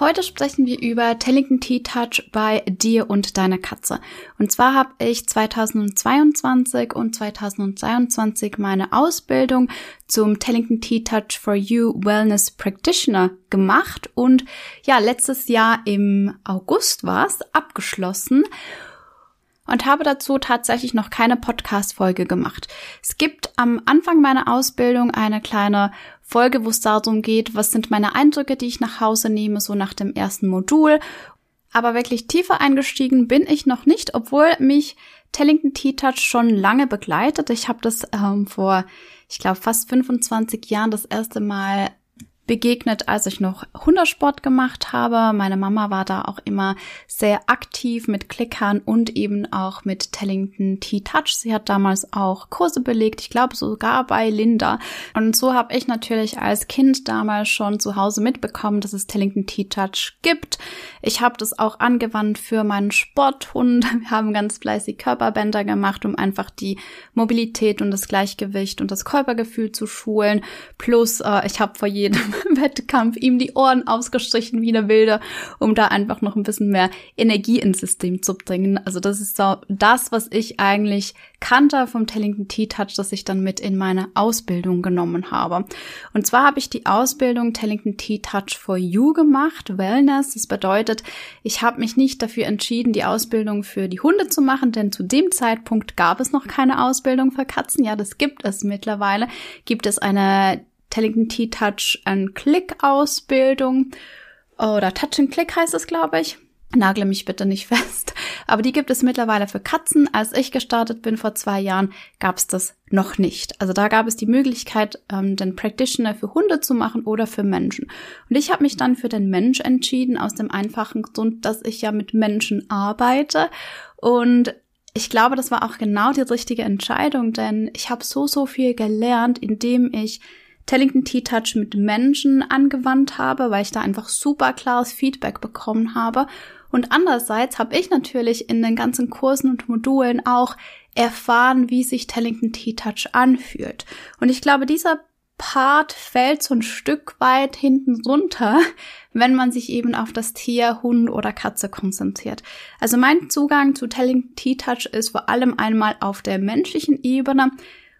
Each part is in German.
Heute sprechen wir über Tellington T-Touch bei dir und deiner Katze. Und zwar habe ich 2022 und 2023 meine Ausbildung zum Tellington T-Touch for You Wellness Practitioner gemacht und ja, letztes Jahr im August war es abgeschlossen und habe dazu tatsächlich noch keine Podcast-Folge gemacht. Es gibt am Anfang meiner Ausbildung eine kleine Folge, wo es darum geht, was sind meine Eindrücke, die ich nach Hause nehme, so nach dem ersten Modul. Aber wirklich tiefer eingestiegen bin ich noch nicht, obwohl mich Tellington T-Touch schon lange begleitet. Ich habe das ähm, vor, ich glaube, fast 25 Jahren das erste Mal begegnet, als ich noch Hundersport gemacht habe. Meine Mama war da auch immer sehr aktiv mit Klickern und eben auch mit Tellington T-Touch. Sie hat damals auch Kurse belegt, ich glaube sogar bei Linda. Und so habe ich natürlich als Kind damals schon zu Hause mitbekommen, dass es Tellington T-Touch gibt. Ich habe das auch angewandt für meinen Sporthund. Wir haben ganz fleißig Körperbänder gemacht, um einfach die Mobilität und das Gleichgewicht und das Körpergefühl zu schulen. Plus, äh, ich habe vor jedem Wettkampf ihm die Ohren ausgestrichen wie eine Wilde, um da einfach noch ein bisschen mehr Energie ins System zu bringen. Also das ist so das, was ich eigentlich kannte vom Tellington T-Touch, das ich dann mit in meine Ausbildung genommen habe. Und zwar habe ich die Ausbildung Tellington T-Touch for You gemacht, Wellness. Das bedeutet, ich habe mich nicht dafür entschieden, die Ausbildung für die Hunde zu machen, denn zu dem Zeitpunkt gab es noch keine Ausbildung für Katzen. Ja, das gibt es mittlerweile. Gibt es eine Tellington T-Touch and Click Ausbildung oder Touch and Click heißt es, glaube ich. Nagle mich bitte nicht fest. Aber die gibt es mittlerweile für Katzen. Als ich gestartet bin vor zwei Jahren, gab es das noch nicht. Also da gab es die Möglichkeit, ähm, den Practitioner für Hunde zu machen oder für Menschen. Und ich habe mich dann für den Mensch entschieden, aus dem einfachen Grund, dass ich ja mit Menschen arbeite. Und ich glaube, das war auch genau die richtige Entscheidung, denn ich habe so, so viel gelernt, indem ich Tellington T-Touch mit Menschen angewandt habe, weil ich da einfach super klares Feedback bekommen habe. Und andererseits habe ich natürlich in den ganzen Kursen und Modulen auch erfahren, wie sich Tellington T-Touch anfühlt. Und ich glaube, dieser Part fällt so ein Stück weit hinten runter, wenn man sich eben auf das Tier, Hund oder Katze konzentriert. Also mein Zugang zu Tellington T-Touch ist vor allem einmal auf der menschlichen Ebene,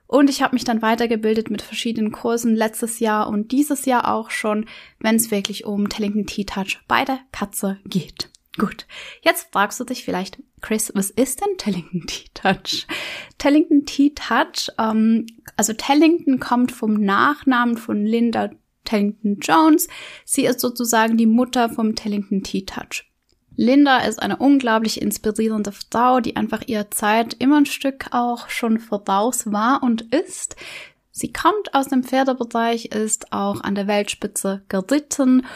und ich habe mich dann weitergebildet mit verschiedenen Kursen letztes Jahr und dieses Jahr auch schon, wenn es wirklich um Tellington T-Touch bei der Katze geht. Gut, jetzt fragst du dich vielleicht, Chris, was ist denn Tellington T-Touch? Tellington T-Touch, ähm, also Tellington kommt vom Nachnamen von Linda Tellington Jones. Sie ist sozusagen die Mutter vom Tellington T-Touch. Linda ist eine unglaublich inspirierende Frau, die einfach ihre Zeit immer ein Stück auch schon voraus war und ist. Sie kommt aus dem Pferdebereich, ist auch an der Weltspitze geritten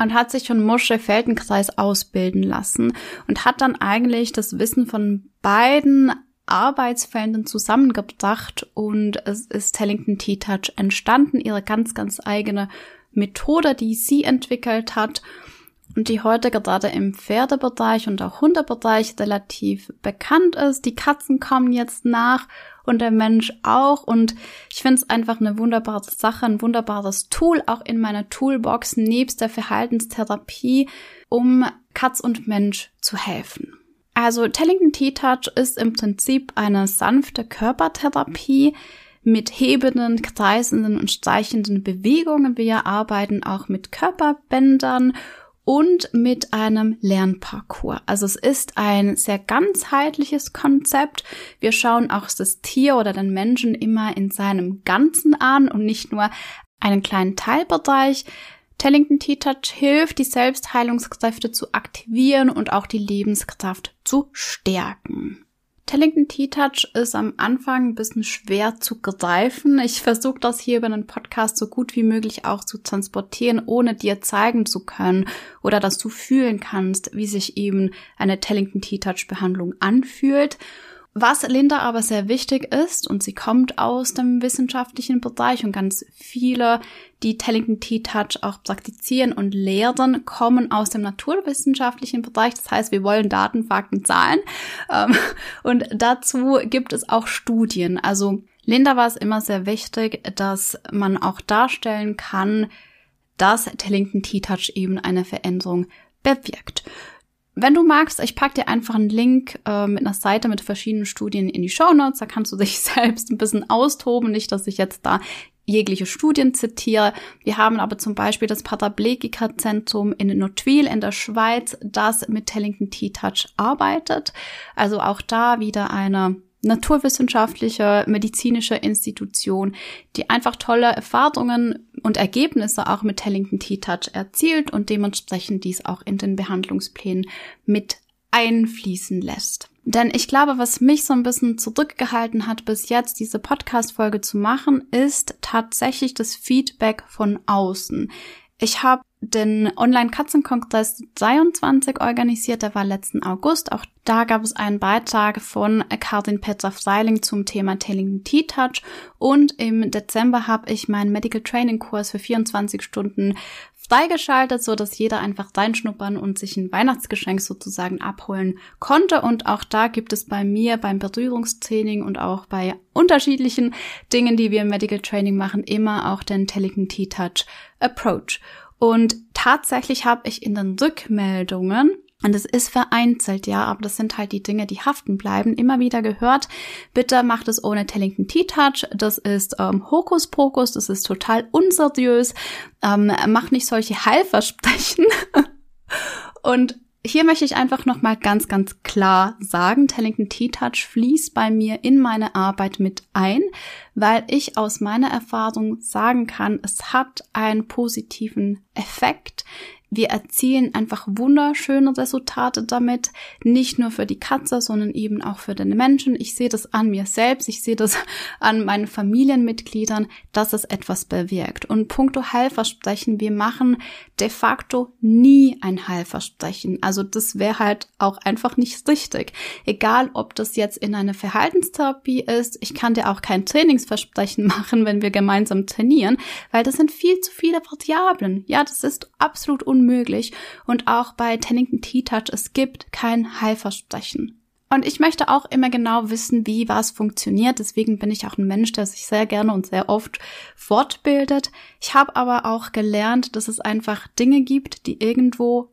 und hat sich von Mosche Feldenkreis ausbilden lassen und hat dann eigentlich das Wissen von beiden Arbeitsfeldern zusammengebracht und es ist Tellington T-Touch entstanden, ihre ganz, ganz eigene Methode, die sie entwickelt hat und die heute gerade im Pferdebereich und auch Hundebereich relativ bekannt ist. Die Katzen kommen jetzt nach und der Mensch auch. Und ich finde es einfach eine wunderbare Sache, ein wunderbares Tool, auch in meiner Toolbox nebst der Verhaltenstherapie, um Katz und Mensch zu helfen. Also Tellington T-Touch ist im Prinzip eine sanfte Körpertherapie mit hebenden, kreisenden und streichenden Bewegungen. Wir arbeiten auch mit Körperbändern und mit einem Lernparcours. Also es ist ein sehr ganzheitliches Konzept. Wir schauen auch das Tier oder den Menschen immer in seinem Ganzen an und nicht nur einen kleinen Teilbereich. Tellington T-Touch hilft, die Selbstheilungskräfte zu aktivieren und auch die Lebenskraft zu stärken. Tellington T-Touch ist am Anfang ein bisschen schwer zu greifen. Ich versuche das hier über einen Podcast so gut wie möglich auch zu transportieren, ohne dir zeigen zu können oder dass du fühlen kannst, wie sich eben eine Tellington T-Touch Behandlung anfühlt. Was Linda aber sehr wichtig ist, und sie kommt aus dem wissenschaftlichen Bereich und ganz viele, die Tellington Tea Touch auch praktizieren und lehren, kommen aus dem naturwissenschaftlichen Bereich. Das heißt, wir wollen Daten, Fakten, Zahlen. Ähm, und dazu gibt es auch Studien. Also Linda war es immer sehr wichtig, dass man auch darstellen kann, dass Tellington Tea Touch eben eine Veränderung bewirkt. Wenn du magst, ich pack dir einfach einen Link äh, mit einer Seite mit verschiedenen Studien in die Show Notes. Da kannst du dich selbst ein bisschen austoben. Nicht, dass ich jetzt da jegliche Studien zitiere. Wir haben aber zum Beispiel das Paraplegiker-Zentrum in Notwil in der Schweiz, das mit Tellington T-Touch arbeitet. Also auch da wieder eine naturwissenschaftliche, medizinische Institution, die einfach tolle Erfahrungen und Ergebnisse auch mit Tellington T-Touch erzielt und dementsprechend dies auch in den Behandlungsplänen mit einfließen lässt. Denn ich glaube, was mich so ein bisschen zurückgehalten hat, bis jetzt diese Podcast-Folge zu machen, ist tatsächlich das Feedback von außen. Ich habe den Online-Katzenkongress 23 organisiert, der war letzten August. Auch da gab es einen Beitrag von Karin Petra Freiling zum Thema Tailing T-Touch. Und im Dezember habe ich meinen Medical Training Kurs für 24 Stunden freigeschaltet, so dass jeder einfach reinschnuppern und sich ein Weihnachtsgeschenk sozusagen abholen konnte. Und auch da gibt es bei mir beim Berührungstraining und auch bei unterschiedlichen Dingen, die wir im Medical Training machen, immer auch den Tellington T-Touch Approach. Und tatsächlich habe ich in den Rückmeldungen und es ist vereinzelt, ja, aber das sind halt die Dinge, die haften bleiben. Immer wieder gehört, bitte macht es ohne Tellington T-Touch. Das ist ähm, Hokuspokus, das ist total unseriös. Ähm, mach nicht solche Heilversprechen. Und hier möchte ich einfach nochmal ganz, ganz klar sagen, Tellington T-Touch fließt bei mir in meine Arbeit mit ein, weil ich aus meiner Erfahrung sagen kann, es hat einen positiven Effekt. Wir erzielen einfach wunderschöne Resultate damit, nicht nur für die Katze, sondern eben auch für den Menschen. Ich sehe das an mir selbst, ich sehe das an meinen Familienmitgliedern, dass es etwas bewirkt. Und puncto Heilversprechen, wir machen de facto nie ein Heilversprechen. Also das wäre halt auch einfach nicht richtig. Egal, ob das jetzt in einer Verhaltenstherapie ist, ich kann dir auch kein Trainingsversprechen machen, wenn wir gemeinsam trainieren, weil das sind viel zu viele Variablen. Ja, das ist absolut unmöglich. Und auch bei Tennington T-Touch, es gibt kein Heilversprechen. Und ich möchte auch immer genau wissen, wie was funktioniert. Deswegen bin ich auch ein Mensch, der sich sehr gerne und sehr oft fortbildet. Ich habe aber auch gelernt, dass es einfach Dinge gibt, die irgendwo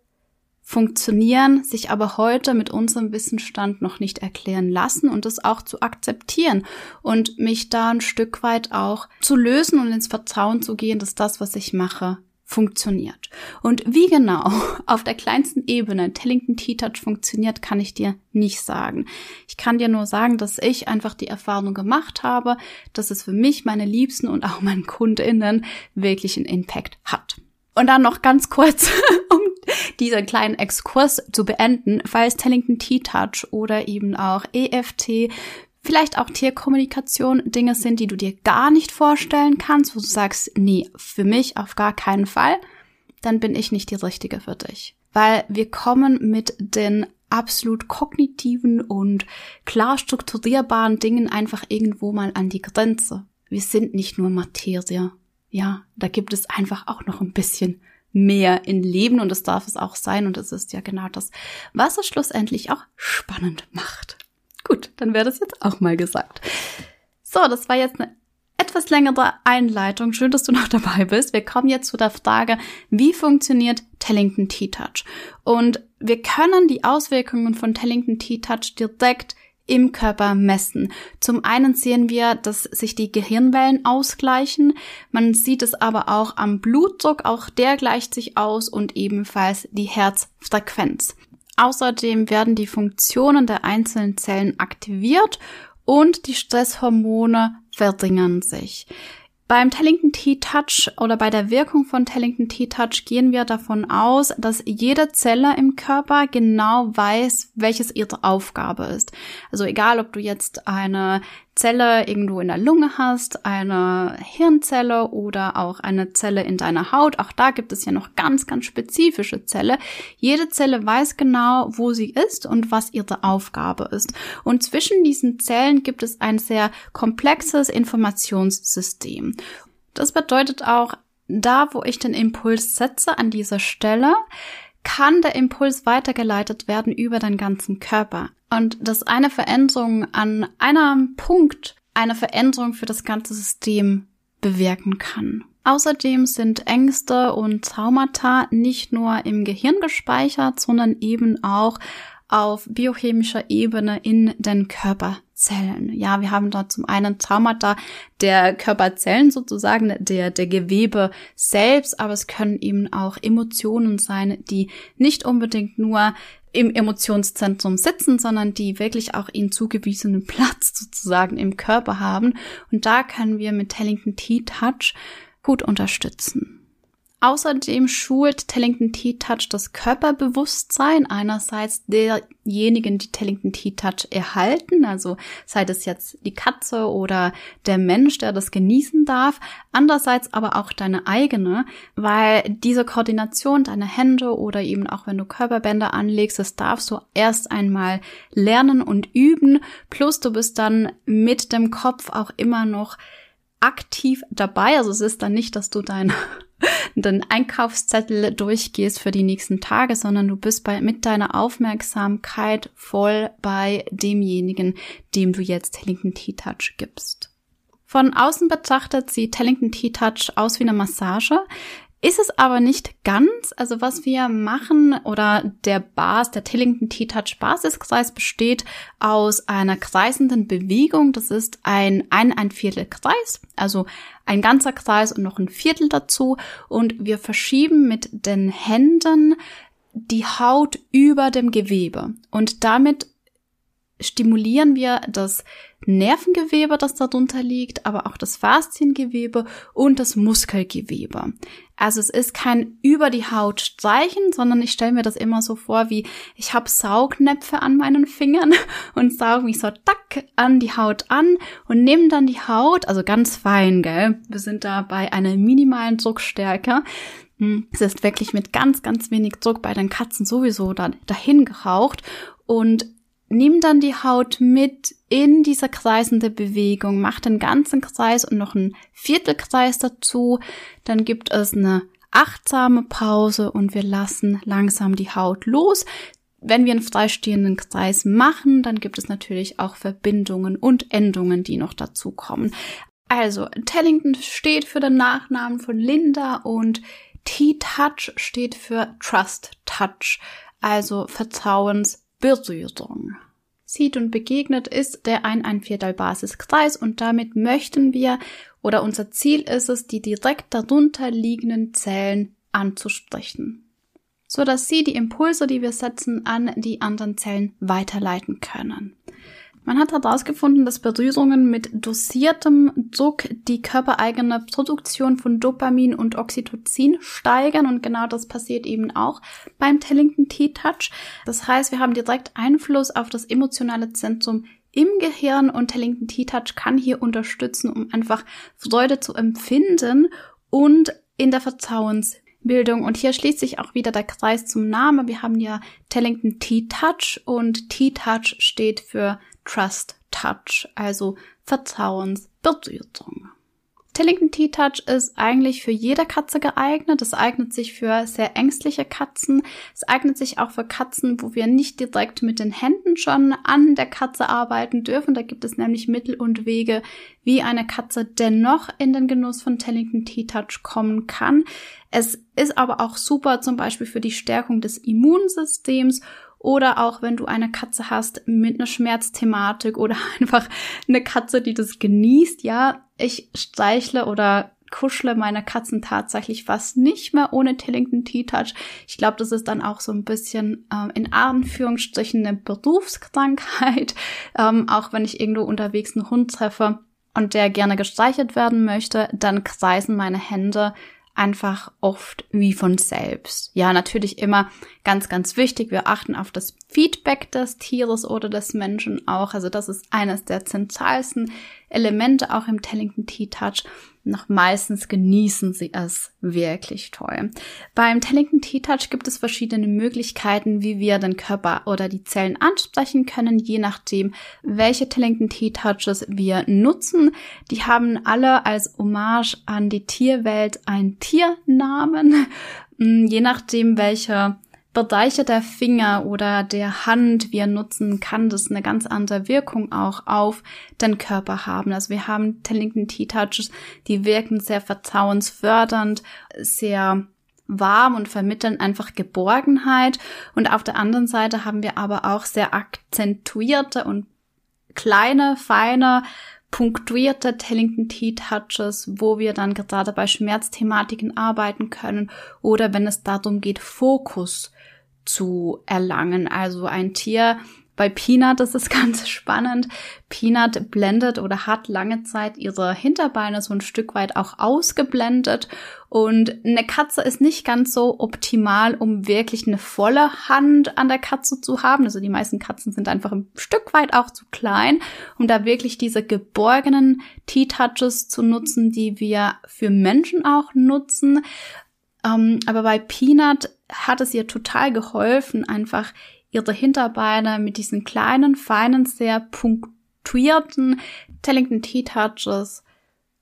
funktionieren, sich aber heute mit unserem Wissensstand noch nicht erklären lassen und das auch zu akzeptieren und mich da ein Stück weit auch zu lösen und ins Vertrauen zu gehen, dass das, was ich mache, funktioniert. Und wie genau auf der kleinsten Ebene Tellington T-Touch funktioniert, kann ich dir nicht sagen. Ich kann dir nur sagen, dass ich einfach die Erfahrung gemacht habe, dass es für mich, meine Liebsten und auch meinen KundInnen wirklich einen Impact hat. Und dann noch ganz kurz, um diesen kleinen Exkurs zu beenden, falls Tellington T-Touch oder eben auch EFT vielleicht auch Tierkommunikation Dinge sind, die du dir gar nicht vorstellen kannst, wo du sagst, nee, für mich auf gar keinen Fall, dann bin ich nicht die richtige für dich. Weil wir kommen mit den absolut kognitiven und klar strukturierbaren Dingen einfach irgendwo mal an die Grenze. Wir sind nicht nur Materie. Ja, da gibt es einfach auch noch ein bisschen mehr in Leben und das darf es auch sein und es ist ja genau das, was es schlussendlich auch spannend macht. Gut, dann wäre das jetzt auch mal gesagt. So, das war jetzt eine etwas längere Einleitung. Schön, dass du noch dabei bist. Wir kommen jetzt zu der Frage, wie funktioniert Tellington T-Touch? Und wir können die Auswirkungen von Tellington T-Touch direkt im Körper messen. Zum einen sehen wir, dass sich die Gehirnwellen ausgleichen. Man sieht es aber auch am Blutdruck, auch der gleicht sich aus und ebenfalls die Herzfrequenz. Außerdem werden die Funktionen der einzelnen Zellen aktiviert und die Stresshormone verringern sich. Beim Tellington T-Touch oder bei der Wirkung von Tellington T-Touch gehen wir davon aus, dass jede Zelle im Körper genau weiß, welches ihre Aufgabe ist. Also egal, ob du jetzt eine Zelle irgendwo in der Lunge hast, eine Hirnzelle oder auch eine Zelle in deiner Haut. Auch da gibt es ja noch ganz, ganz spezifische Zelle. Jede Zelle weiß genau, wo sie ist und was ihre Aufgabe ist. Und zwischen diesen Zellen gibt es ein sehr komplexes Informationssystem. Das bedeutet auch, da wo ich den Impuls setze an dieser Stelle, kann der Impuls weitergeleitet werden über den ganzen Körper. Und dass eine Veränderung an einem Punkt eine Veränderung für das ganze System bewirken kann. Außerdem sind Ängste und Traumata nicht nur im Gehirn gespeichert, sondern eben auch auf biochemischer Ebene in den Körperzellen. Ja, wir haben da zum einen Traumata der Körperzellen sozusagen, der, der Gewebe selbst, aber es können eben auch Emotionen sein, die nicht unbedingt nur im Emotionszentrum sitzen, sondern die wirklich auch ihnen zugewiesenen Platz sozusagen im Körper haben. Und da können wir mit Tellington T-Touch gut unterstützen. Außerdem schult Tellington T-Touch das Körperbewusstsein einerseits derjenigen, die Tellington T-Touch erhalten, also sei das jetzt die Katze oder der Mensch, der das genießen darf, andererseits aber auch deine eigene, weil diese Koordination deiner Hände oder eben auch wenn du Körperbänder anlegst, das darfst du erst einmal lernen und üben, plus du bist dann mit dem Kopf auch immer noch aktiv dabei. Also es ist dann nicht, dass du dein den Einkaufszettel durchgehst für die nächsten Tage, sondern du bist bei, mit deiner Aufmerksamkeit voll bei demjenigen, dem du jetzt Tellington T-Touch gibst. Von außen betrachtet sieht Tellington T-Touch aus wie eine Massage. Ist es aber nicht ganz. Also was wir machen oder der Bas, der Tillington T-Touch Basiskreis besteht aus einer kreisenden Bewegung. Das ist ein ein, ein Viertel Kreis, also ein ganzer Kreis und noch ein Viertel dazu. Und wir verschieben mit den Händen die Haut über dem Gewebe. Und damit stimulieren wir das Nervengewebe, das darunter liegt, aber auch das Fasziengewebe und das Muskelgewebe. Also es ist kein über die Haut streichen, sondern ich stelle mir das immer so vor, wie ich habe Saugnäpfe an meinen Fingern und sauge mich so tack an die Haut an und nehme dann die Haut, also ganz fein, gell? Wir sind da bei einer minimalen Druckstärke. Hm, es ist wirklich mit ganz, ganz wenig Druck bei den Katzen sowieso da, dahin geraucht und nimm dann die Haut mit in dieser kreisende Bewegung, mach den ganzen Kreis und noch einen Viertelkreis dazu. Dann gibt es eine achtsame Pause und wir lassen langsam die Haut los. Wenn wir einen freistehenden Kreis machen, dann gibt es natürlich auch Verbindungen und Endungen, die noch dazu kommen. Also, Tellington steht für den Nachnamen von Linda und T-Touch steht für Trust Touch, also Vertrauensberührung sieht und begegnet, ist der ein ein Viertel Basiskreis und damit möchten wir oder unser Ziel ist es, die direkt darunter liegenden Zellen anzusprechen, so dass sie die Impulse, die wir setzen, an die anderen Zellen weiterleiten können. Man hat herausgefunden, dass Berührungen mit dosiertem Druck die körpereigene Produktion von Dopamin und Oxytocin steigern und genau das passiert eben auch beim Tellington T-Touch. Das heißt, wir haben direkt Einfluss auf das emotionale Zentrum im Gehirn und Tellington T-Touch kann hier unterstützen, um einfach Freude zu empfinden und in der Vertrauensbildung. Und hier schließt sich auch wieder der Kreis zum Namen. Wir haben ja Tellington T-Touch und T-Touch steht für Trust Touch, also Vertrauensberührung. Tillington T-Touch ist eigentlich für jede Katze geeignet. Es eignet sich für sehr ängstliche Katzen. Es eignet sich auch für Katzen, wo wir nicht direkt mit den Händen schon an der Katze arbeiten dürfen. Da gibt es nämlich Mittel und Wege, wie eine Katze dennoch in den Genuss von Tellington T-Touch kommen kann. Es ist aber auch super zum Beispiel für die Stärkung des Immunsystems oder auch wenn du eine Katze hast mit einer Schmerzthematik oder einfach eine Katze, die das genießt. Ja, ich streichle oder kuschle meine Katzen tatsächlich fast nicht mehr ohne Tillington T-Touch. Ich glaube, das ist dann auch so ein bisschen ähm, in Anführungsstrichen eine Berufskrankheit. Ähm, auch wenn ich irgendwo unterwegs einen Hund treffe und der gerne gestreichelt werden möchte, dann kreisen meine Hände einfach oft wie von selbst. Ja, natürlich immer ganz, ganz wichtig. Wir achten auf das Feedback des Tieres oder des Menschen auch. Also das ist eines der zentralsten Elemente auch im Tellington Tea Touch noch meistens genießen sie es wirklich toll. Beim Tellington Tea Touch gibt es verschiedene Möglichkeiten, wie wir den Körper oder die Zellen ansprechen können, je nachdem, welche Tellington Tea Touches wir nutzen. Die haben alle als Hommage an die Tierwelt einen Tiernamen. Je nachdem, welcher Bereiche der Finger oder der Hand wir nutzen, kann das eine ganz andere Wirkung auch auf den Körper haben. Also wir haben Tellington Tea Touches, die wirken sehr vertrauensfördernd, sehr warm und vermitteln einfach Geborgenheit. Und auf der anderen Seite haben wir aber auch sehr akzentuierte und kleine, feine, punktuierte Tellington Tea Touches, wo wir dann gerade bei Schmerzthematiken arbeiten können oder wenn es darum geht, Fokus zu erlangen. Also ein Tier, bei Peanut ist es ganz spannend. Peanut blendet oder hat lange Zeit ihre Hinterbeine so ein Stück weit auch ausgeblendet. Und eine Katze ist nicht ganz so optimal, um wirklich eine volle Hand an der Katze zu haben. Also die meisten Katzen sind einfach ein Stück weit auch zu klein, um da wirklich diese geborgenen T-Touches zu nutzen, die wir für Menschen auch nutzen. Ähm, aber bei Peanut hat es ihr total geholfen, einfach ihre Hinterbeine mit diesen kleinen, feinen, sehr punktuierten Tellington T-Touches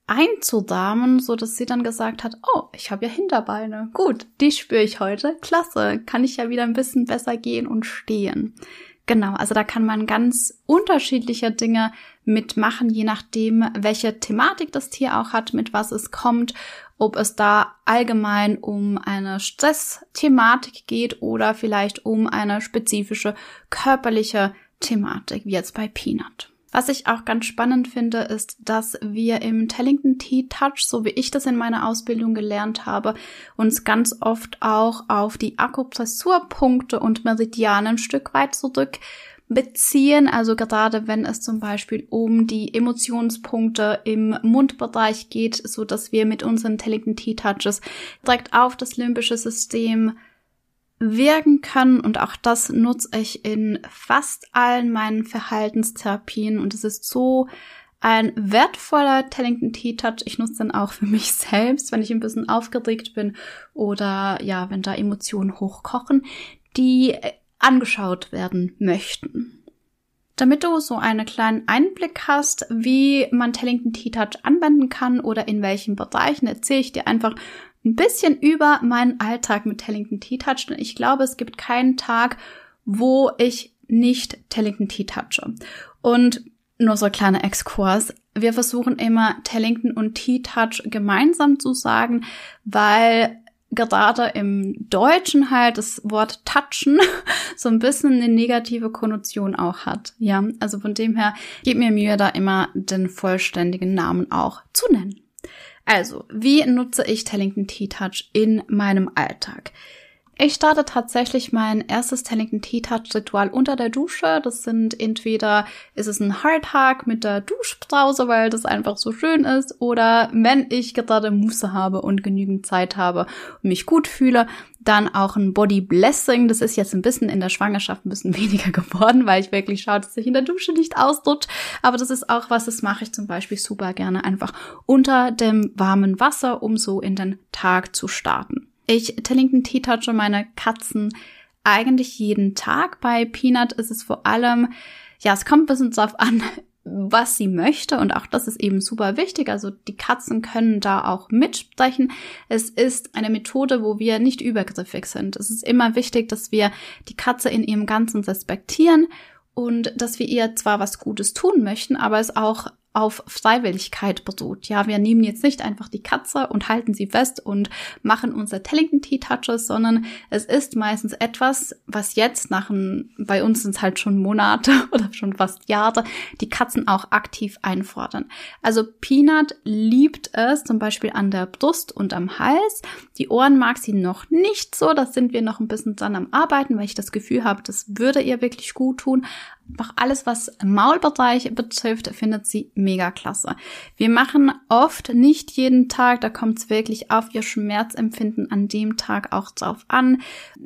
einzudamen, so dass sie dann gesagt hat, oh, ich habe ja Hinterbeine. Gut, die spüre ich heute. Klasse, kann ich ja wieder ein bisschen besser gehen und stehen. Genau, also da kann man ganz unterschiedliche Dinge mitmachen, je nachdem, welche Thematik das Tier auch hat, mit was es kommt ob es da allgemein um eine Stressthematik geht oder vielleicht um eine spezifische körperliche Thematik, wie jetzt bei Peanut. Was ich auch ganz spannend finde, ist, dass wir im Tellington Tea Touch, so wie ich das in meiner Ausbildung gelernt habe, uns ganz oft auch auf die Akupressurpunkte und Meridianen ein Stück weit zurück beziehen. Also gerade wenn es zum Beispiel um die Emotionspunkte im Mundbereich geht, so dass wir mit unseren Intelligent T-Touches direkt auf das limbische System wirken können und auch das nutze ich in fast allen meinen Verhaltenstherapien und es ist so ein wertvoller Tellington Tea Touch. Ich nutze den auch für mich selbst, wenn ich ein bisschen aufgeregt bin oder ja, wenn da Emotionen hochkochen. Die angeschaut werden möchten. Damit du so einen kleinen Einblick hast, wie man Tellington T-Touch anwenden kann oder in welchen Bereichen, erzähle ich dir einfach ein bisschen über meinen Alltag mit Tellington T-Touch, denn ich glaube, es gibt keinen Tag, wo ich nicht Tellington T-Touche. Und nur so ein kleiner Exkurs. Wir versuchen immer Tellington und T-Touch gemeinsam zu sagen, weil gerade im Deutschen halt das Wort touchen so ein bisschen eine negative Konnotation auch hat. Ja, also von dem her geht mir Mühe, da immer den vollständigen Namen auch zu nennen. Also, wie nutze ich Tellington T-Touch in meinem Alltag? Ich starte tatsächlich mein erstes Tellington Tea Touch Ritual unter der Dusche. Das sind entweder ist es ein Hardhack mit der Duschbrause, weil das einfach so schön ist, oder wenn ich gerade Muße habe und genügend Zeit habe und mich gut fühle, dann auch ein Body Blessing. Das ist jetzt ein bisschen in der Schwangerschaft ein bisschen weniger geworden, weil ich wirklich schaue, dass sich in der Dusche nicht ausrutscht. Aber das ist auch was, das mache ich zum Beispiel super gerne einfach unter dem warmen Wasser, um so in den Tag zu starten. Ich Tellington Tea touche meine Katzen eigentlich jeden Tag. Bei Peanut ist es vor allem, ja, es kommt ein bisschen drauf an, was sie möchte und auch das ist eben super wichtig. Also die Katzen können da auch mitsprechen. Es ist eine Methode, wo wir nicht übergriffig sind. Es ist immer wichtig, dass wir die Katze in ihrem Ganzen respektieren und dass wir ihr zwar was Gutes tun möchten, aber es auch auf Freiwilligkeit beruht. Ja, wir nehmen jetzt nicht einfach die Katze und halten sie fest und machen unser Tellington Tea Touches, sondern es ist meistens etwas, was jetzt nach ein, bei uns sind es halt schon Monate oder schon fast Jahre, die Katzen auch aktiv einfordern. Also Peanut liebt es zum Beispiel an der Brust und am Hals. Die Ohren mag sie noch nicht so, das sind wir noch ein bisschen dran am Arbeiten, weil ich das Gefühl habe, das würde ihr wirklich gut tun. Einfach alles, was Maulbereich betrifft, findet sie mega klasse. Wir machen oft nicht jeden Tag, da kommt es wirklich auf ihr Schmerzempfinden an dem Tag auch drauf an.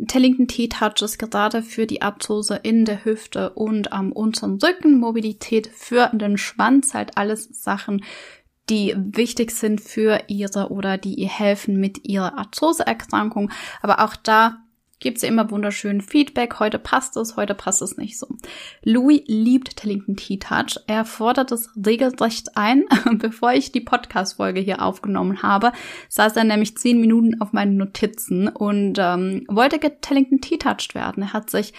Tellington T-Touches gerade für die Arthrose in der Hüfte und am unteren Rücken, Mobilität für den Schwanz, halt alles Sachen, die wichtig sind für ihre oder die ihr helfen mit ihrer Arthroseerkrankung. Aber auch da gibt sie immer wunderschön Feedback. Heute passt es, heute passt es nicht so. Louis liebt Tellington Tea Touch. Er fordert es regelrecht ein. Bevor ich die Podcast-Folge hier aufgenommen habe, saß er nämlich zehn Minuten auf meinen Notizen und ähm, wollte Tellington Tea Touched werden. Er hat sich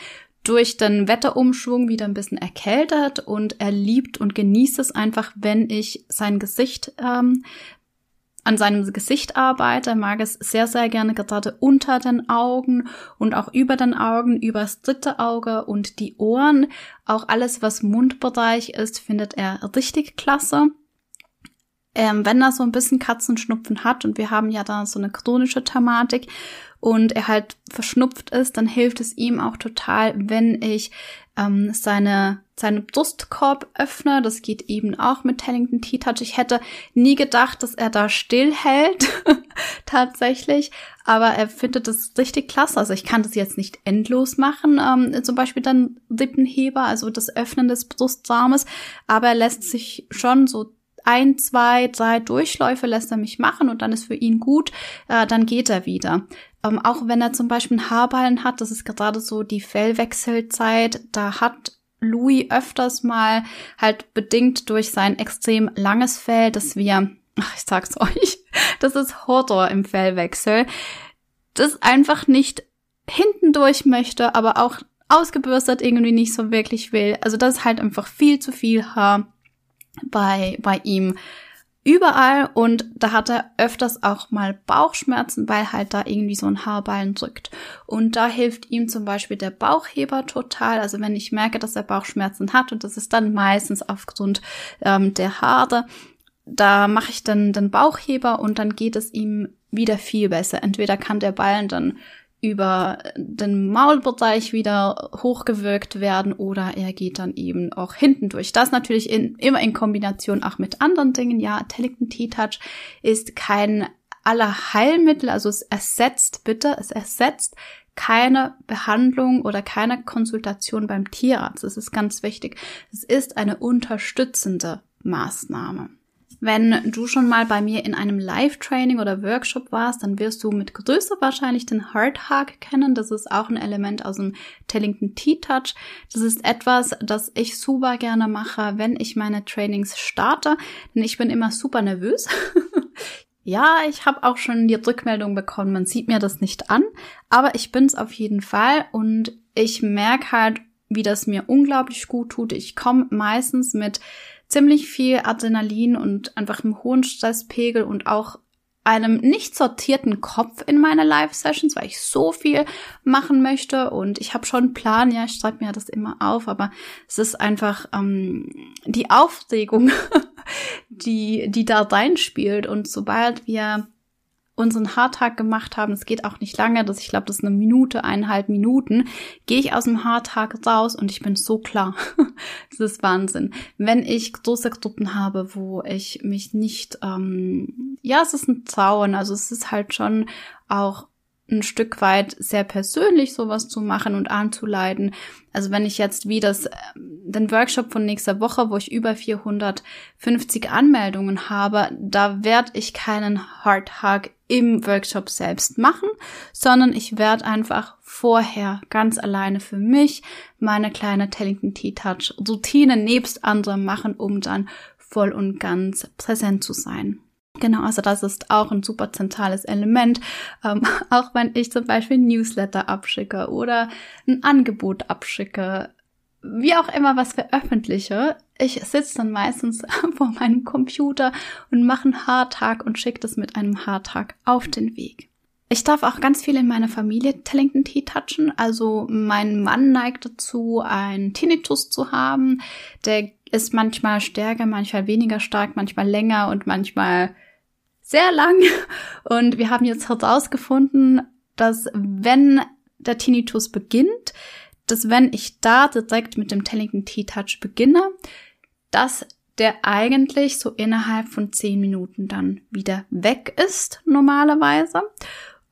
durch den Wetterumschwung wieder ein bisschen erkältet und er liebt und genießt es einfach, wenn ich sein Gesicht ähm, an seinem Gesicht arbeite. Er mag es sehr, sehr gerne gerade unter den Augen und auch über den Augen, übers dritte Auge und die Ohren. Auch alles, was Mundbereich ist, findet er richtig klasse. Ähm, wenn er so ein bisschen Katzenschnupfen hat und wir haben ja da so eine chronische Thematik, und er halt verschnupft ist, dann hilft es ihm auch total, wenn ich ähm, seine, seine Brustkorb öffne. Das geht eben auch mit Tellington Tea Touch. Ich hätte nie gedacht, dass er da stillhält, tatsächlich. Aber er findet das richtig klasse. Also ich kann das jetzt nicht endlos machen, ähm, zum Beispiel dann Lippenheber, also das Öffnen des Brustraumes. Aber er lässt sich schon so ein, zwei, drei Durchläufe lässt er mich machen und dann ist für ihn gut, äh, dann geht er wieder. Ähm, auch wenn er zum Beispiel einen Haarballen hat, das ist gerade so die Fellwechselzeit, da hat Louis öfters mal halt bedingt durch sein extrem langes Fell, dass wir, ach, ich sag's euch, das ist Horror im Fellwechsel, das einfach nicht hinten durch möchte, aber auch ausgebürstet irgendwie nicht so wirklich will. Also das ist halt einfach viel zu viel Haar bei, bei ihm überall und da hat er öfters auch mal Bauchschmerzen, weil halt da irgendwie so ein Haarballen drückt. Und da hilft ihm zum Beispiel der Bauchheber total. Also wenn ich merke, dass er Bauchschmerzen hat und das ist dann meistens aufgrund ähm, der Haare, da mache ich dann den Bauchheber und dann geht es ihm wieder viel besser. Entweder kann der Ballen dann über den Maulbereich wieder hochgewirkt werden oder er geht dann eben auch hinten durch. Das natürlich in, immer in Kombination auch mit anderen Dingen. Ja, Tellington Tea Touch ist kein aller Heilmittel, also es ersetzt bitte, es ersetzt keine Behandlung oder keine Konsultation beim Tierarzt. Das ist ganz wichtig. Es ist eine unterstützende Maßnahme. Wenn du schon mal bei mir in einem Live-Training oder Workshop warst, dann wirst du mit Größe wahrscheinlich den Heart Hug kennen. Das ist auch ein Element aus dem Tellington T-Touch. Das ist etwas, das ich super gerne mache, wenn ich meine Trainings starte, denn ich bin immer super nervös. Ja, ich habe auch schon die Rückmeldung bekommen, man sieht mir das nicht an, aber ich bin's auf jeden Fall und ich merke halt, wie das mir unglaublich gut tut. Ich komme meistens mit ziemlich viel Adrenalin und einfach einem hohen Stresspegel und auch einem nicht sortierten Kopf in meine Live-Sessions, weil ich so viel machen möchte. Und ich habe schon einen Plan, ja, ich schreibe mir das immer auf, aber es ist einfach ähm, die Aufregung, die, die da reinspielt. Und sobald wir unseren Haartag gemacht haben, es geht auch nicht lange, das, ich glaube, das ist eine Minute, eineinhalb Minuten, gehe ich aus dem Haartag raus und ich bin so klar. das ist Wahnsinn. Wenn ich große Gruppen habe, wo ich mich nicht, ähm, ja, es ist ein Zaun, also es ist halt schon auch ein Stück weit sehr persönlich sowas zu machen und anzuleiten. Also wenn ich jetzt wie das, ähm, den Workshop von nächster Woche, wo ich über 450 Anmeldungen habe, da werde ich keinen Hard Hug im Workshop selbst machen, sondern ich werde einfach vorher ganz alleine für mich meine kleine Tellington Tea Touch Routine nebst anderem machen, um dann voll und ganz präsent zu sein. Genau, also das ist auch ein super zentrales Element. Ähm, auch wenn ich zum Beispiel Newsletter abschicke oder ein Angebot abschicke, wie auch immer was veröffentliche, ich sitze dann meistens vor meinem Computer und mache einen Haartag und schicke das mit einem Haartag auf den Weg. Ich darf auch ganz viel in meiner Familie Tellington Tea touchen. Also mein Mann neigt dazu, einen Tinnitus zu haben. Der ist manchmal stärker, manchmal weniger stark, manchmal länger und manchmal sehr lang. Und wir haben jetzt herausgefunden, dass wenn der Tinnitus beginnt, dass wenn ich da direkt mit dem Tellington T-Touch beginne, dass der eigentlich so innerhalb von zehn Minuten dann wieder weg ist, normalerweise.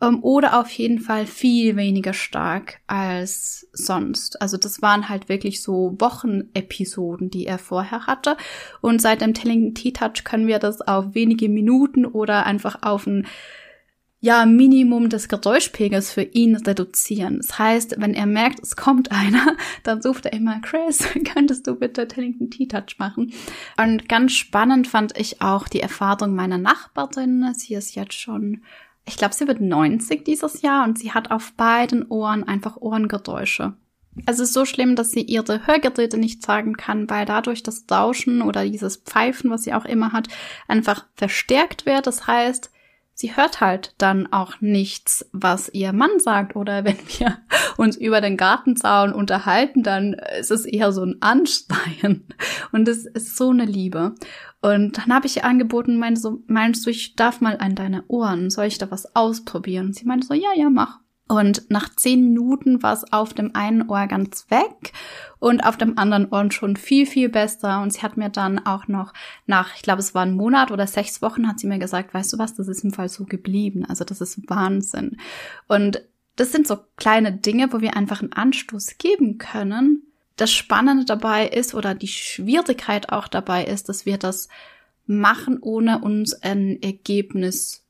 Ähm, oder auf jeden Fall viel weniger stark als sonst. Also das waren halt wirklich so Wochenepisoden, die er vorher hatte. Und seit dem Telling T-Touch können wir das auf wenige Minuten oder einfach auf ein ja, Minimum des Geräuschpegels für ihn reduzieren. Das heißt, wenn er merkt, es kommt einer, dann sucht er immer, Chris, könntest du bitte Tellington T-Touch machen? Und ganz spannend fand ich auch die Erfahrung meiner Nachbarin. Sie ist jetzt schon ich glaube, sie wird 90 dieses Jahr und sie hat auf beiden Ohren einfach Ohrengeräusche. Es ist so schlimm, dass sie ihre Hörgeräte nicht sagen kann, weil dadurch das Rauschen oder dieses Pfeifen, was sie auch immer hat, einfach verstärkt wird. Das heißt, sie hört halt dann auch nichts, was ihr Mann sagt. Oder wenn wir uns über den Gartenzaun unterhalten, dann ist es eher so ein Anschreien. Und es ist so eine Liebe. Und dann habe ich ihr angeboten, meinst du, ich darf mal an deine Ohren, soll ich da was ausprobieren? Und sie meinte so, ja, ja, mach. Und nach zehn Minuten war es auf dem einen Ohr ganz weg und auf dem anderen Ohr schon viel, viel besser. Und sie hat mir dann auch noch nach, ich glaube, es war ein Monat oder sechs Wochen, hat sie mir gesagt, weißt du was, das ist im Fall so geblieben. Also das ist Wahnsinn. Und das sind so kleine Dinge, wo wir einfach einen Anstoß geben können, das Spannende dabei ist oder die Schwierigkeit auch dabei ist, dass wir das machen, ohne uns ein Ergebnis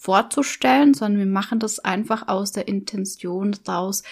vorzustellen, sondern wir machen das einfach aus der Intention daraus,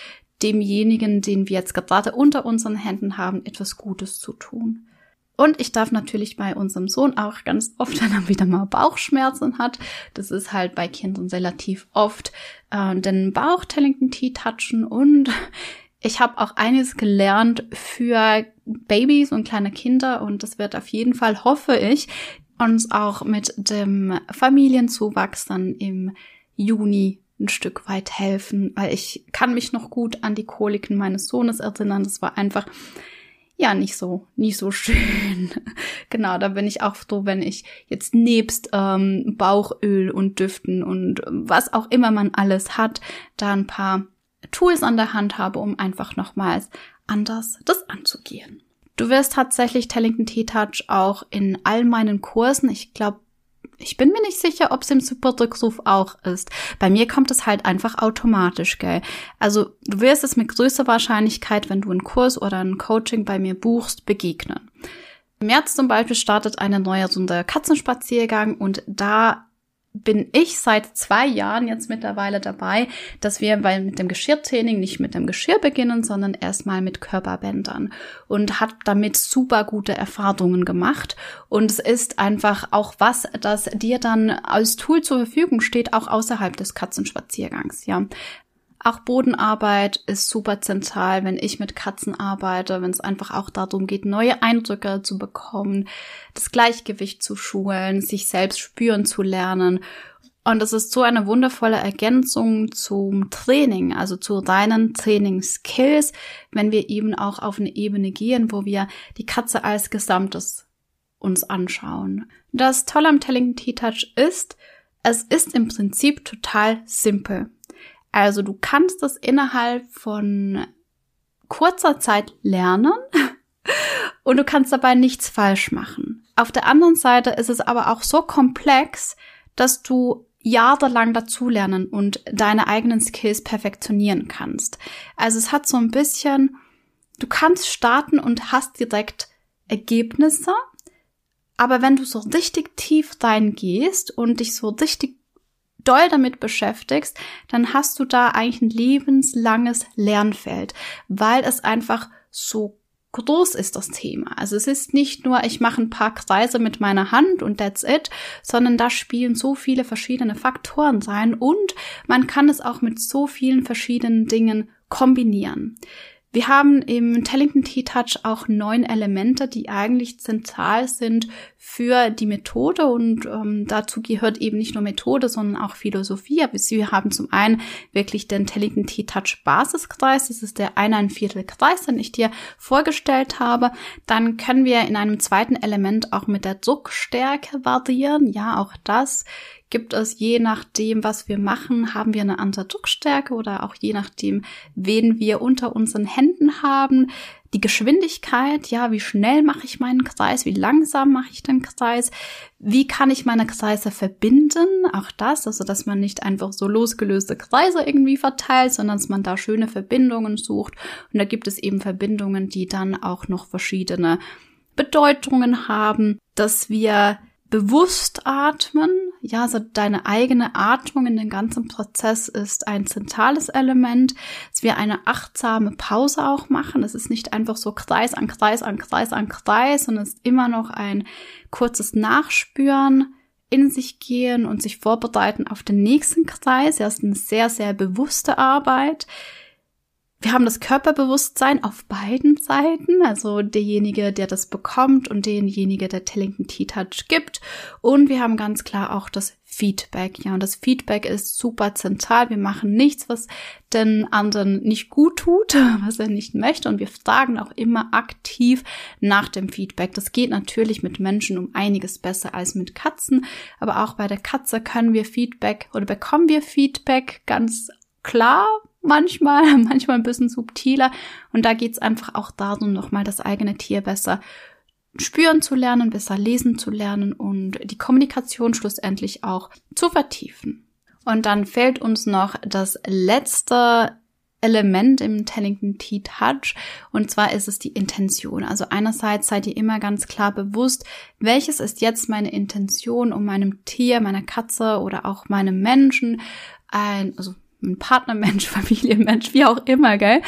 demjenigen, den wir jetzt gerade unter unseren Händen haben, etwas Gutes zu tun. Und ich darf natürlich bei unserem Sohn auch ganz oft, wenn er wieder mal Bauchschmerzen hat, das ist halt bei Kindern relativ oft, äh, den Bauch Tellington Tea touchen und ich habe auch einiges gelernt für Babys und kleine Kinder und das wird auf jeden Fall, hoffe ich, uns auch mit dem Familienzuwachs dann im Juni ein Stück weit helfen, weil ich kann mich noch gut an die Koliken meines Sohnes erinnern. Das war einfach ja nicht so nicht so schön. genau, da bin ich auch froh, wenn ich jetzt nebst ähm, Bauchöl und Düften und was auch immer man alles hat, da ein paar Tools an der Hand habe, um einfach nochmals anders das anzugehen. Du wirst tatsächlich Tellington T-Touch auch in all meinen Kursen, ich glaube, ich bin mir nicht sicher, ob es im Supportrückruf auch ist. Bei mir kommt es halt einfach automatisch, gell? Also du wirst es mit größter Wahrscheinlichkeit, wenn du einen Kurs oder ein Coaching bei mir buchst, begegnen. Im März zum Beispiel startet eine neue Runde Katzenspaziergang und da bin ich seit zwei Jahren jetzt mittlerweile dabei, dass wir weil mit dem Geschirrtraining nicht mit dem Geschirr beginnen, sondern erstmal mit Körperbändern und hat damit super gute Erfahrungen gemacht. Und es ist einfach auch was, das dir dann als Tool zur Verfügung steht, auch außerhalb des Katzenspaziergangs, ja. Auch Bodenarbeit ist super zentral, wenn ich mit Katzen arbeite, wenn es einfach auch darum geht, neue Eindrücke zu bekommen, das Gleichgewicht zu schulen, sich selbst spüren zu lernen. Und es ist so eine wundervolle Ergänzung zum Training, also zu deinen Trainingsskills, wenn wir eben auch auf eine Ebene gehen, wo wir die Katze als Gesamtes uns anschauen. Das Tolle am Telling T-Touch ist, es ist im Prinzip total simpel. Also du kannst das innerhalb von kurzer Zeit lernen und du kannst dabei nichts falsch machen. Auf der anderen Seite ist es aber auch so komplex, dass du jahrelang dazulernen und deine eigenen Skills perfektionieren kannst. Also es hat so ein bisschen, du kannst starten und hast direkt Ergebnisse, aber wenn du so richtig tief reingehst und dich so richtig doll damit beschäftigst, dann hast du da eigentlich ein lebenslanges Lernfeld, weil es einfach so groß ist das Thema. Also es ist nicht nur, ich mache ein paar Kreise mit meiner Hand und that's it, sondern da spielen so viele verschiedene Faktoren rein und man kann es auch mit so vielen verschiedenen Dingen kombinieren. Wir haben im Tellington T-Touch auch neun Elemente, die eigentlich zentral sind für die Methode und ähm, dazu gehört eben nicht nur Methode, sondern auch Philosophie. Wir haben zum einen wirklich den Tellington T-Touch Basiskreis, das ist der ein Viertel Kreis, den ich dir vorgestellt habe. Dann können wir in einem zweiten Element auch mit der Druckstärke variieren. Ja, auch das gibt es je nachdem, was wir machen, haben wir eine andere Druckstärke oder auch je nachdem, wen wir unter unseren Händen haben. Die Geschwindigkeit, ja, wie schnell mache ich meinen Kreis, wie langsam mache ich den Kreis, wie kann ich meine Kreise verbinden, auch das, also dass man nicht einfach so losgelöste Kreise irgendwie verteilt, sondern dass man da schöne Verbindungen sucht. Und da gibt es eben Verbindungen, die dann auch noch verschiedene Bedeutungen haben, dass wir bewusst atmen. Ja, also deine eigene Atmung in den ganzen Prozess ist ein zentrales Element, dass wir eine achtsame Pause auch machen. Es ist nicht einfach so Kreis an Kreis an Kreis an Kreis, sondern es ist immer noch ein kurzes Nachspüren, in sich gehen und sich vorbereiten auf den nächsten Kreis. Ja, es ist eine sehr, sehr bewusste Arbeit wir haben das Körperbewusstsein auf beiden Seiten, also derjenige, der das bekommt und derjenige, der Tellington T-Touch gibt. Und wir haben ganz klar auch das Feedback. Ja, und das Feedback ist super zentral. Wir machen nichts, was den anderen nicht gut tut, was er nicht möchte. Und wir fragen auch immer aktiv nach dem Feedback. Das geht natürlich mit Menschen um einiges besser als mit Katzen. Aber auch bei der Katze können wir Feedback oder bekommen wir Feedback ganz klar manchmal, manchmal ein bisschen subtiler. Und da geht's einfach auch darum, nochmal das eigene Tier besser spüren zu lernen, besser lesen zu lernen und die Kommunikation schlussendlich auch zu vertiefen. Und dann fällt uns noch das letzte Element im Tellington T-Touch und zwar ist es die Intention. Also einerseits seid ihr immer ganz klar bewusst, welches ist jetzt meine Intention, um meinem Tier, meiner Katze oder auch meinem Menschen ein, also ein Partnermensch, Familienmensch, wie auch immer, gell,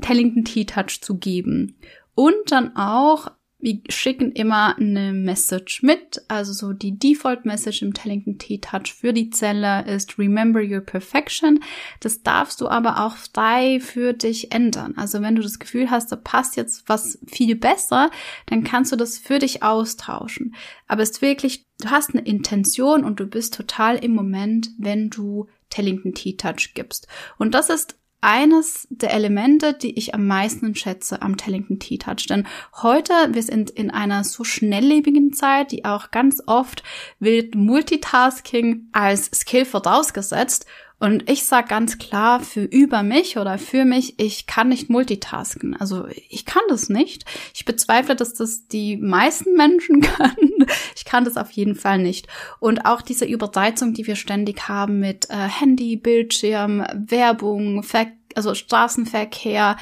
Tellington T-Touch zu geben. Und dann auch, wir schicken immer eine Message mit. Also so die Default Message im Tellington T-Touch für die Zelle ist Remember your perfection. Das darfst du aber auch frei für dich ändern. Also wenn du das Gefühl hast, da passt jetzt was viel besser, dann kannst du das für dich austauschen. Aber es ist wirklich, du hast eine Intention und du bist total im Moment, wenn du Tellington T-Touch gibst. Und das ist eines der Elemente, die ich am meisten schätze am Tellington T-Touch. Denn heute, wir sind in einer so schnelllebigen Zeit, die auch ganz oft wird Multitasking als Skill vorausgesetzt. Und ich sage ganz klar für über mich oder für mich, ich kann nicht multitasken. Also ich kann das nicht. Ich bezweifle, dass das die meisten Menschen können. Ich kann das auf jeden Fall nicht. Und auch diese Überreizung, die wir ständig haben mit äh, Handy, Bildschirm, Werbung, Ver also Straßenverkehr,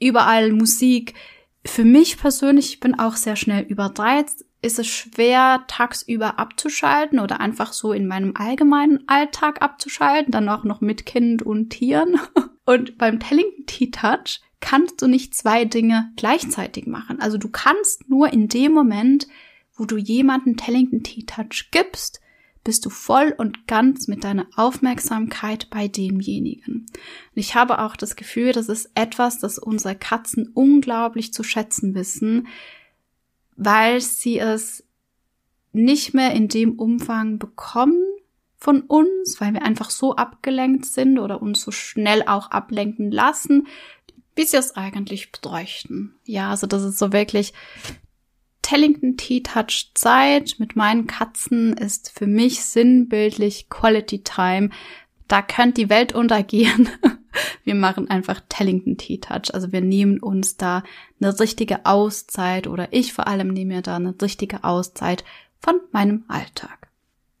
überall Musik. Für mich persönlich, ich bin auch sehr schnell überreizt ist es schwer, tagsüber abzuschalten oder einfach so in meinem allgemeinen Alltag abzuschalten, dann auch noch mit Kind und Tieren. Und beim Tellington T-Touch kannst du nicht zwei Dinge gleichzeitig machen. Also du kannst nur in dem Moment, wo du jemanden Tellington T-Touch gibst, bist du voll und ganz mit deiner Aufmerksamkeit bei demjenigen. Und ich habe auch das Gefühl, das ist etwas, das unsere Katzen unglaublich zu schätzen wissen, weil sie es nicht mehr in dem Umfang bekommen von uns, weil wir einfach so abgelenkt sind oder uns so schnell auch ablenken lassen, wie sie es eigentlich bräuchten. Ja, also das ist so wirklich Tellington Tea Touch Zeit mit meinen Katzen ist für mich sinnbildlich Quality Time. Da könnte die Welt untergehen. Wir machen einfach Tellington Tea Touch. Also wir nehmen uns da eine richtige Auszeit oder ich vor allem nehme mir da eine richtige Auszeit von meinem Alltag.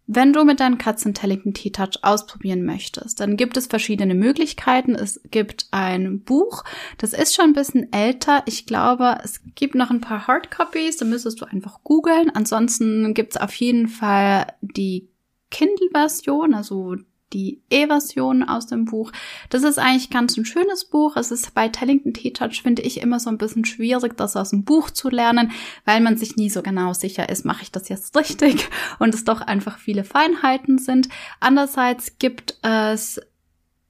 Wenn du mit deinen Katzen Tellington Tea Touch ausprobieren möchtest, dann gibt es verschiedene Möglichkeiten. Es gibt ein Buch, das ist schon ein bisschen älter. Ich glaube, es gibt noch ein paar Hardcopies, da müsstest du einfach googeln. Ansonsten gibt es auf jeden Fall die Kindle-Version, also die E-Version aus dem Buch. Das ist eigentlich ganz ein schönes Buch. Es ist bei Tellington T-Touch, finde ich, immer so ein bisschen schwierig, das aus dem Buch zu lernen, weil man sich nie so genau sicher ist, mache ich das jetzt richtig und es doch einfach viele Feinheiten sind. Andererseits gibt es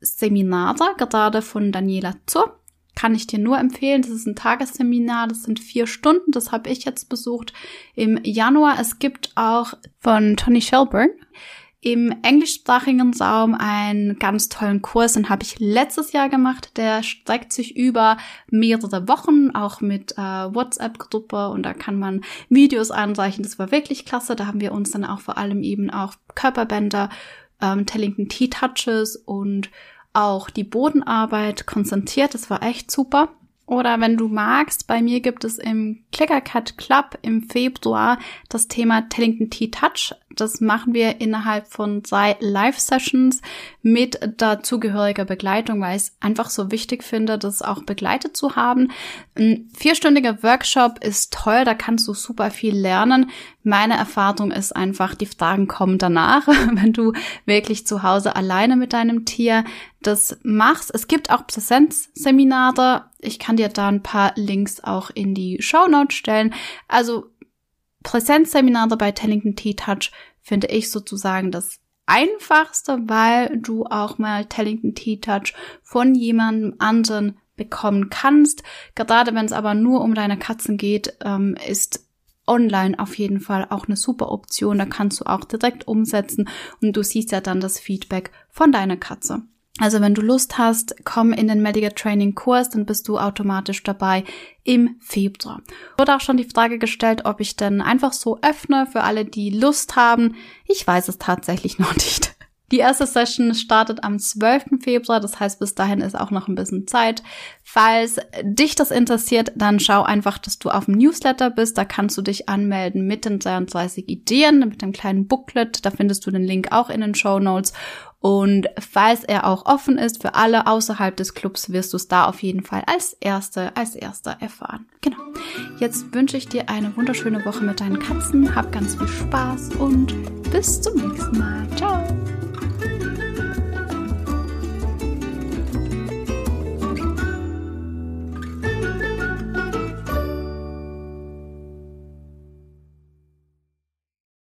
Seminare, gerade von Daniela Zur. Kann ich dir nur empfehlen. Das ist ein Tagesseminar, das sind vier Stunden, das habe ich jetzt besucht im Januar. Es gibt auch von Tony Shelburne im englischsprachigen Raum einen ganz tollen Kurs, den habe ich letztes Jahr gemacht. Der streckt sich über mehrere Wochen, auch mit äh, WhatsApp-Gruppe und da kann man Videos anreichen. Das war wirklich klasse. Da haben wir uns dann auch vor allem eben auch Körperbänder, ähm, Tellington T-Touches und auch die Bodenarbeit konzentriert. Das war echt super. Oder wenn du magst, bei mir gibt es im Clickercut Club im Februar das Thema Tellington T-Touch. Das machen wir innerhalb von zwei Live-Sessions mit dazugehöriger Begleitung, weil ich es einfach so wichtig finde, das auch begleitet zu haben. Ein vierstündiger Workshop ist toll, da kannst du super viel lernen. Meine Erfahrung ist einfach, die Fragen kommen danach, wenn du wirklich zu Hause alleine mit deinem Tier das machst. Es gibt auch Präsenzseminare. Ich kann dir da ein paar Links auch in die Show Notes stellen. Also Präsenzseminare bei Tellington T-Touch finde ich sozusagen das einfachste, weil du auch mal Tellington T-Touch von jemandem anderen bekommen kannst. Gerade wenn es aber nur um deine Katzen geht, ähm, ist online auf jeden Fall auch eine super Option. Da kannst du auch direkt umsetzen und du siehst ja dann das Feedback von deiner Katze. Also wenn du Lust hast, komm in den Medical Training Kurs, dann bist du automatisch dabei im Februar. Wurde auch schon die Frage gestellt, ob ich denn einfach so öffne für alle, die Lust haben. Ich weiß es tatsächlich noch nicht. Die erste Session startet am 12. Februar, das heißt, bis dahin ist auch noch ein bisschen Zeit. Falls dich das interessiert, dann schau einfach, dass du auf dem Newsletter bist. Da kannst du dich anmelden mit den 32 Ideen, mit dem kleinen Booklet. Da findest du den Link auch in den Show Notes. Und falls er auch offen ist für alle außerhalb des Clubs, wirst du es da auf jeden Fall als Erste, als Erster erfahren. Genau. Jetzt wünsche ich dir eine wunderschöne Woche mit deinen Katzen. Hab ganz viel Spaß und bis zum nächsten Mal.